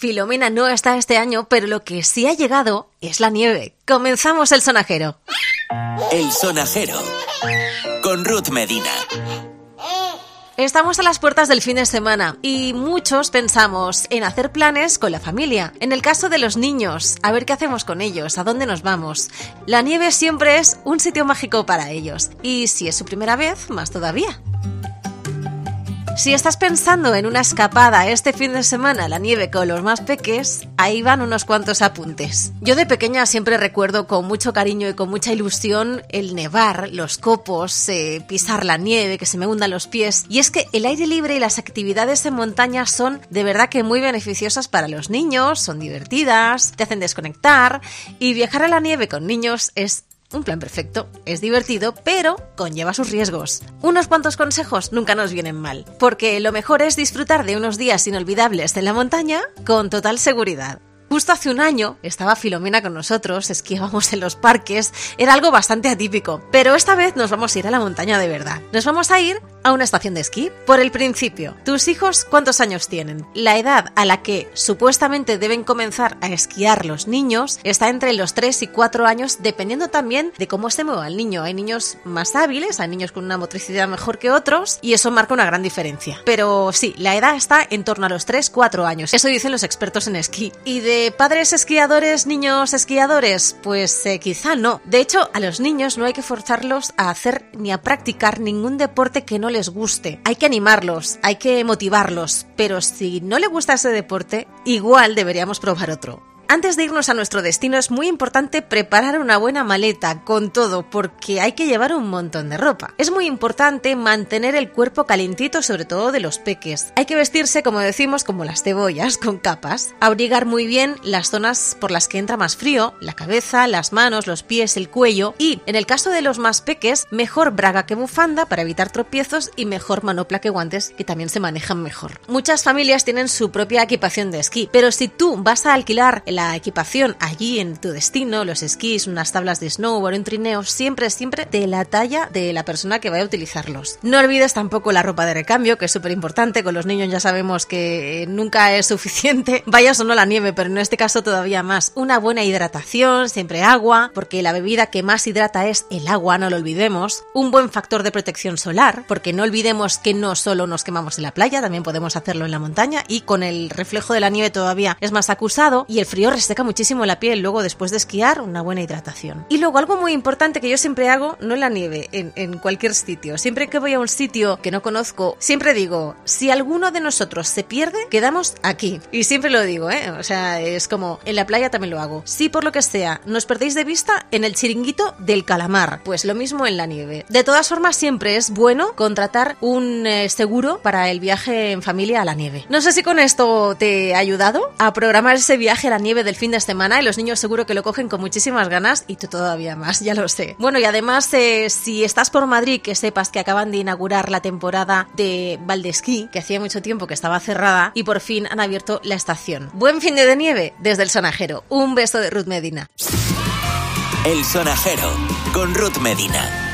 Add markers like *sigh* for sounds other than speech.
Filomena no está este año, pero lo que sí ha llegado es la nieve. Comenzamos el sonajero. El sonajero con Ruth Medina. Estamos a las puertas del fin de semana y muchos pensamos en hacer planes con la familia. En el caso de los niños, a ver qué hacemos con ellos, a dónde nos vamos. La nieve siempre es un sitio mágico para ellos y si es su primera vez, más todavía. Si estás pensando en una escapada este fin de semana a la nieve con los más peques, ahí van unos cuantos apuntes. Yo de pequeña siempre recuerdo con mucho cariño y con mucha ilusión el nevar, los copos, eh, pisar la nieve, que se me hundan los pies. Y es que el aire libre y las actividades en montaña son de verdad que muy beneficiosas para los niños, son divertidas, te hacen desconectar y viajar a la nieve con niños es un plan perfecto, es divertido, pero conlleva sus riesgos. Unos cuantos consejos nunca nos vienen mal, porque lo mejor es disfrutar de unos días inolvidables en la montaña con total seguridad. Justo hace un año estaba Filomena con nosotros, esquiábamos en los parques, era algo bastante atípico, pero esta vez nos vamos a ir a la montaña de verdad. Nos vamos a ir a una estación de esquí. Por el principio, ¿tus hijos cuántos años tienen? La edad a la que supuestamente deben comenzar a esquiar los niños está entre los 3 y 4 años, dependiendo también de cómo se mueva el niño. Hay niños más hábiles, hay niños con una motricidad mejor que otros, y eso marca una gran diferencia. Pero sí, la edad está en torno a los 3-4 años. Eso dicen los expertos en esquí. Y de padres esquiadores, niños esquiadores? Pues eh, quizá no. De hecho, a los niños no hay que forzarlos a hacer ni a practicar ningún deporte que no les guste. Hay que animarlos, hay que motivarlos, pero si no le gusta ese deporte, igual deberíamos probar otro. Antes de irnos a nuestro destino es muy importante preparar una buena maleta con todo porque hay que llevar un montón de ropa. Es muy importante mantener el cuerpo calentito sobre todo de los peques. Hay que vestirse como decimos como las cebollas con capas. Abrigar muy bien las zonas por las que entra más frío, la cabeza, las manos, los pies, el cuello y en el caso de los más peques mejor braga que bufanda para evitar tropiezos y mejor manopla que guantes que también se manejan mejor. Muchas familias tienen su propia equipación de esquí, pero si tú vas a alquilar la equipación allí en tu destino, los esquís, unas tablas de snowboard, un trineo, siempre, siempre de la talla de la persona que vaya a utilizarlos. No olvides tampoco la ropa de recambio, que es súper importante, con los niños ya sabemos que nunca es suficiente, *laughs* vaya o no la nieve, pero en este caso todavía más. Una buena hidratación, siempre agua, porque la bebida que más hidrata es el agua, no lo olvidemos. Un buen factor de protección solar, porque no olvidemos que no solo nos quemamos en la playa, también podemos hacerlo en la montaña y con el reflejo de la nieve todavía es más acusado y el frío seca muchísimo la piel. Luego, después de esquiar, una buena hidratación. Y luego, algo muy importante que yo siempre hago, no en la nieve, en, en cualquier sitio. Siempre que voy a un sitio que no conozco, siempre digo, si alguno de nosotros se pierde, quedamos aquí. Y siempre lo digo, ¿eh? O sea, es como, en la playa también lo hago. Si por lo que sea, nos perdéis de vista en el chiringuito del calamar, pues lo mismo en la nieve. De todas formas, siempre es bueno contratar un eh, seguro para el viaje en familia a la nieve. No sé si con esto te ha ayudado a programar ese viaje a la nieve del fin de semana y los niños seguro que lo cogen con muchísimas ganas y tú todavía más, ya lo sé. Bueno, y además, eh, si estás por Madrid, que sepas que acaban de inaugurar la temporada de Valdesquí, que hacía mucho tiempo que estaba cerrada y por fin han abierto la estación. Buen fin de nieve desde el sonajero. Un beso de Ruth Medina. El sonajero con Ruth Medina.